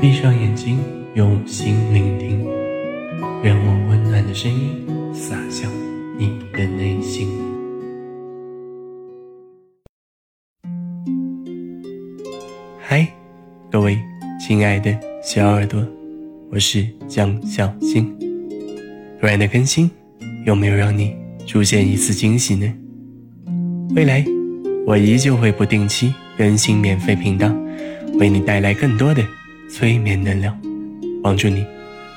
闭上眼睛，用心聆听，让我温暖的声音洒向你的内心。嗨，各位亲爱的小耳朵，我是江小新。突然的更新，有没有让你出现一丝惊喜呢？未来，我依旧会不定期更新免费频道，为你带来更多的。催眠能量，帮助你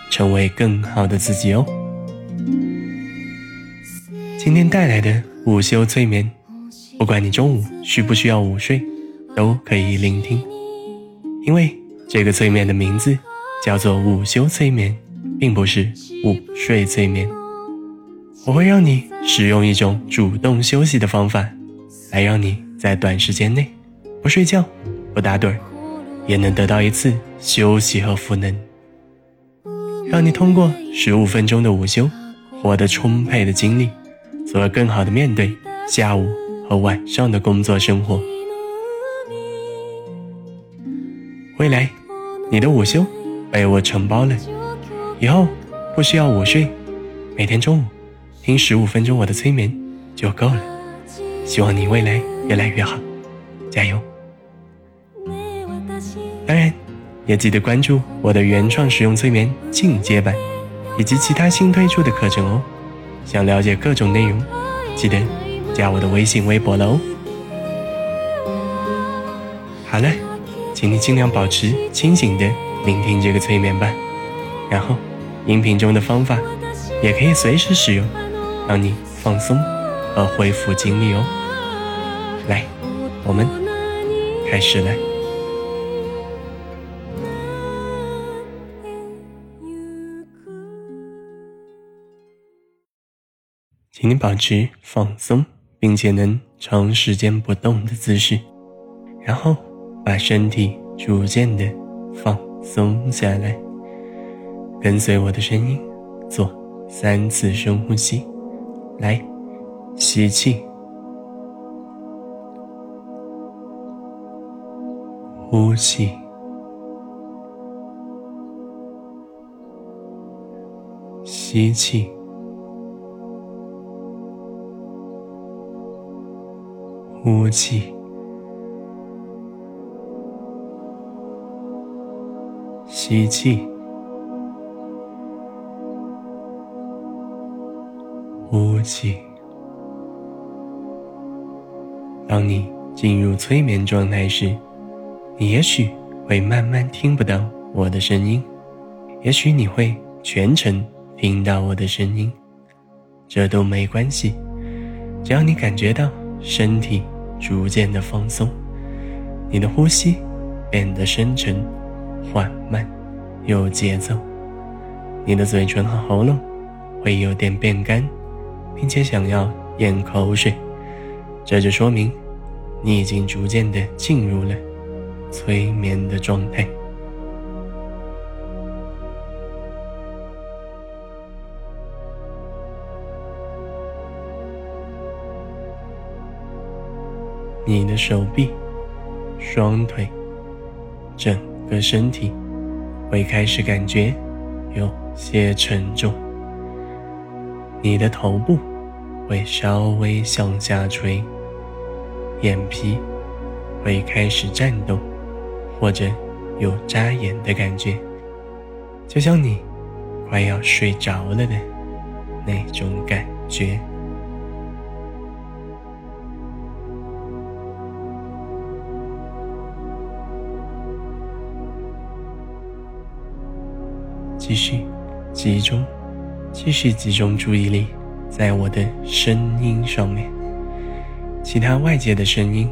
成为更好的自己哦。今天带来的午休催眠，不管你中午需不需要午睡，都可以聆听，因为这个催眠的名字叫做午休催眠，并不是午睡催眠。我会让你使用一种主动休息的方法，来让你在短时间内不睡觉、不打盹。也能得到一次休息和赋能，让你通过十五分钟的午休，获得充沛的精力，从而更好的面对下午和晚上的工作生活。未来，你的午休被我承包了，以后不需要午睡，每天中午听十五分钟我的催眠就够了。希望你未来越来越好，加油！当然，也记得关注我的原创实用催眠进阶版，以及其他新推出的课程哦。想了解各种内容，记得加我的微信、微博了哦。好了，请你尽量保持清醒的聆听这个催眠吧。然后，音频中的方法也可以随时使用，让你放松和恢复精力哦。来，我们开始了。请你保持放松，并且能长时间不动的姿势，然后把身体逐渐的放松下来。跟随我的声音，做三次深呼吸。来，吸气，呼气，吸气。呼气，吸气，呼气。当你进入催眠状态时，你也许会慢慢听不到我的声音，也许你会全程听到我的声音，这都没关系，只要你感觉到身体。逐渐的放松，你的呼吸变得深沉、缓慢、有节奏，你的嘴唇和喉咙会有点变干，并且想要咽口水，这就说明你已经逐渐的进入了催眠的状态。你的手臂、双腿、整个身体会开始感觉有些沉重，你的头部会稍微向下垂，眼皮会开始颤动，或者有眨眼的感觉，就像你快要睡着了的那种感觉。继续集中，继续集中注意力在我的声音上面。其他外界的声音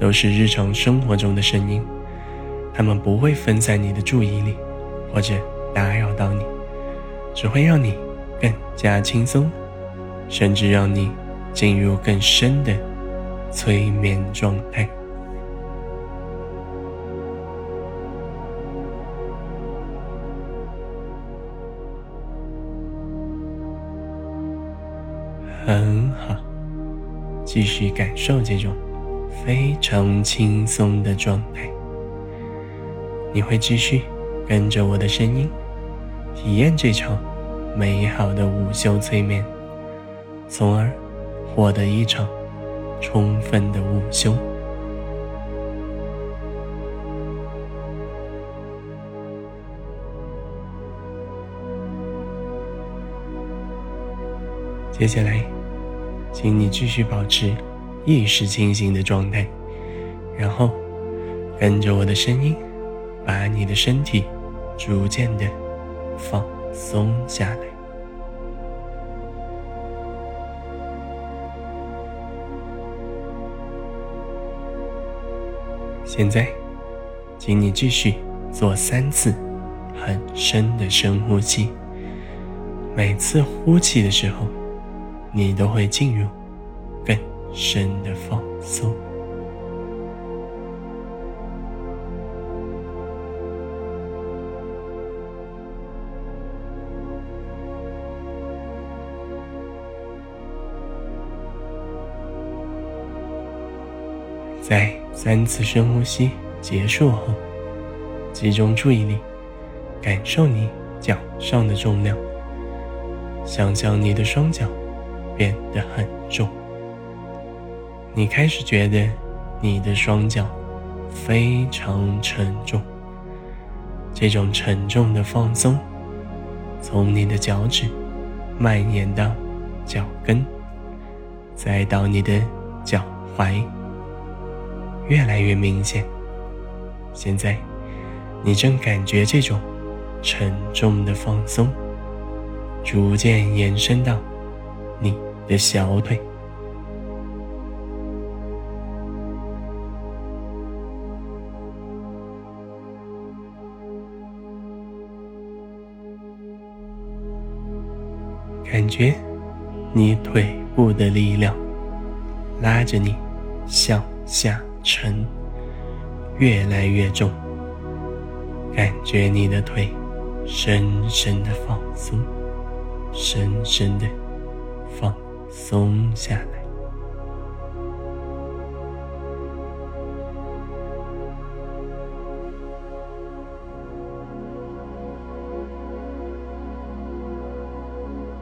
都是日常生活中的声音，它们不会分散你的注意力或者打扰到你，只会让你更加轻松，甚至让你进入更深的催眠状态。很好，继续感受这种非常轻松的状态。你会继续跟着我的声音，体验这场美好的午休催眠，从而获得一场充分的午休。接下来，请你继续保持意识清醒的状态，然后跟着我的声音，把你的身体逐渐的放松下来。现在，请你继续做三次很深的深呼吸，每次呼气的时候。你都会进入更深的放松。在三次深呼吸结束后，集中注意力，感受你脚上的重量，想象你的双脚。变得很重，你开始觉得你的双脚非常沉重。这种沉重的放松，从你的脚趾蔓延到脚跟，再到你的脚踝，越来越明显。现在，你正感觉这种沉重的放松逐渐延伸到。的小腿，感觉你腿部的力量拉着你向下沉，越来越重。感觉你的腿深深的放松，深深的。松下来。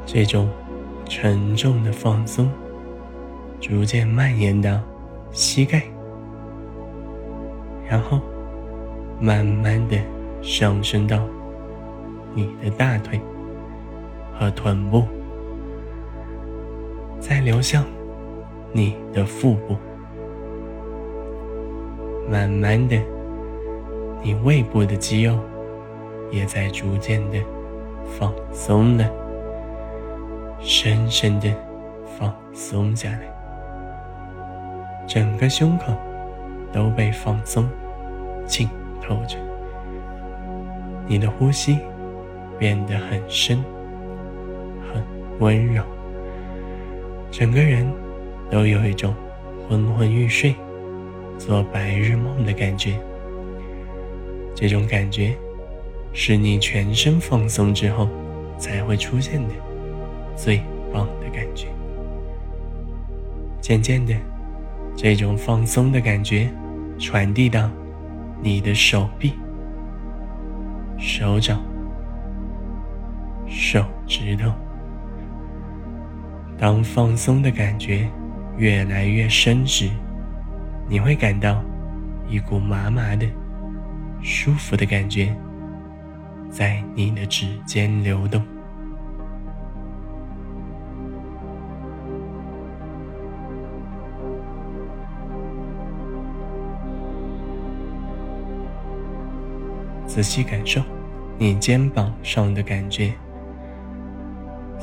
这种沉重的放松，逐渐蔓延到膝盖，然后慢慢的上升到你的大腿和臀部。再流向你的腹部，慢慢的，你胃部的肌肉也在逐渐的放松了，深深的放松下来，整个胸口都被放松浸透着，你的呼吸变得很深，很温柔。整个人都有一种昏昏欲睡、做白日梦的感觉。这种感觉是你全身放松之后才会出现的最棒的感觉。渐渐的，这种放松的感觉传递到你的手臂、手掌、手指头。当放松的感觉越来越深时，你会感到一股麻麻的、舒服的感觉在你的指尖流动。仔细感受你肩膀上的感觉。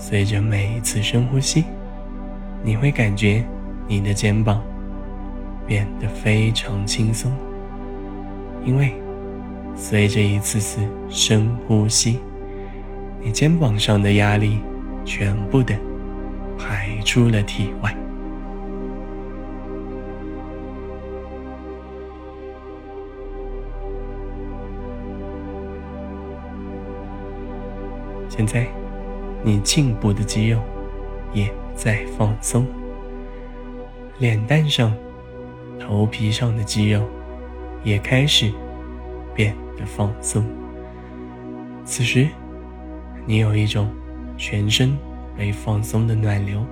随着每一次深呼吸，你会感觉你的肩膀变得非常轻松，因为随着一次次深呼吸，你肩膀上的压力全部的排出了体外。现在。你颈部的肌肉也在放松，脸蛋上、头皮上的肌肉也开始变得放松，此时，你有一种全身被放松的暖流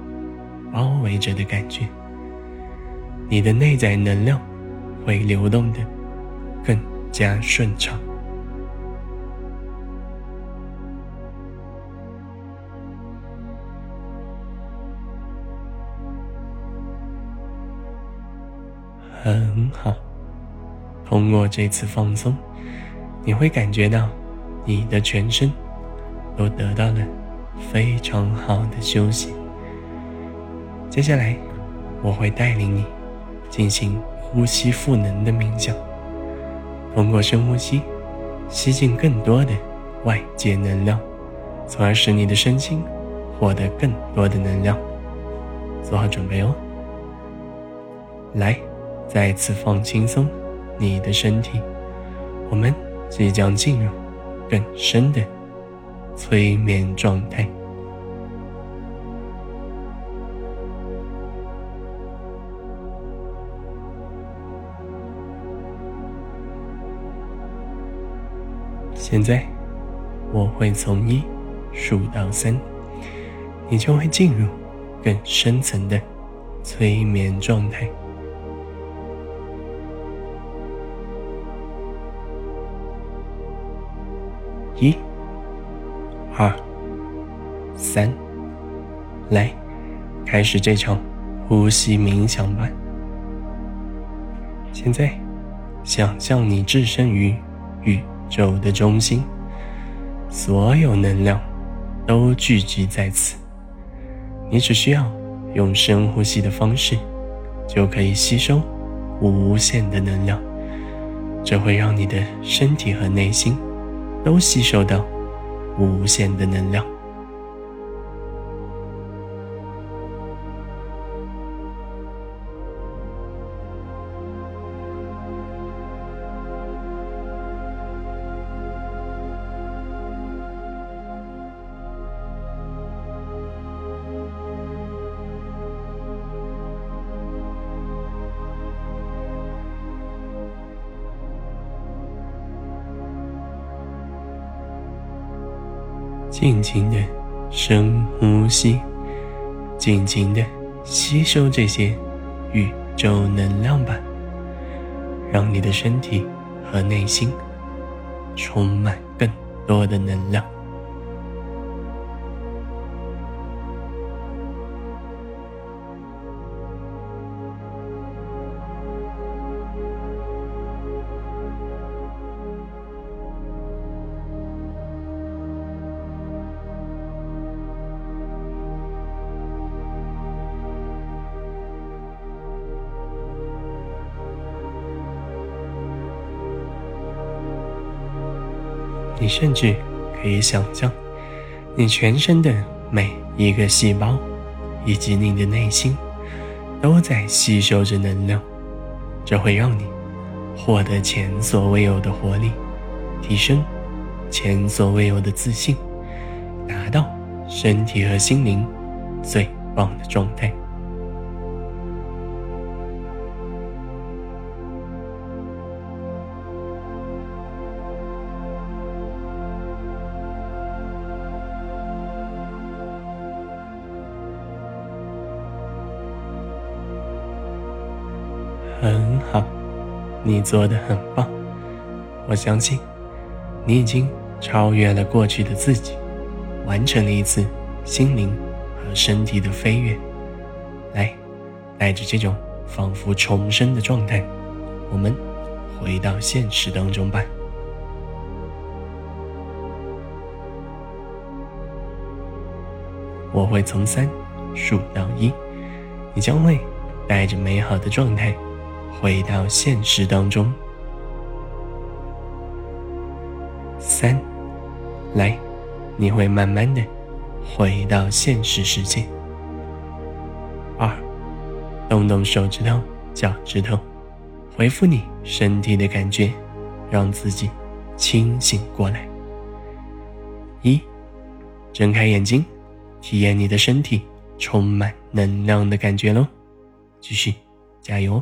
包围着的感觉，你的内在能量会流动的更加顺畅。很好，通过这次放松，你会感觉到你的全身都得到了非常好的休息。接下来，我会带领你进行呼吸赋能的冥想，通过深呼吸吸进更多的外界能量，从而使你的身心获得更多的能量。做好准备哦，来。再次放轻松你的身体，我们即将进入更深的催眠状态。现在我会从一数到三，你就会进入更深层的催眠状态。一、二、三，来，开始这场呼吸冥想吧。现在，想象你置身于宇宙的中心，所有能量都聚集在此。你只需要用深呼吸的方式，就可以吸收无限的能量。这会让你的身体和内心。都吸收到无限的能量，尽情的深呼吸，尽情的吸收这些宇宙能量吧，让你的身体和内心充满更多的能量。你甚至可以想象，你全身的每一个细胞，以及你的内心，都在吸收着能量。这会让你获得前所未有的活力，提升前所未有的自信，达到身体和心灵最棒的状态。你做的很棒。我相信，你已经超越了过去的自己，完成了一次心灵和身体的飞跃。来，带着这种仿佛重生的状态，我们回到现实当中吧。我会从三数到一，你将会带着美好的状态。回到现实当中，三，来，你会慢慢的回到现实世界。二，动动手指头、脚趾头，回复你身体的感觉，让自己清醒过来。一，睁开眼睛，体验你的身体充满能量的感觉喽。继续，加油！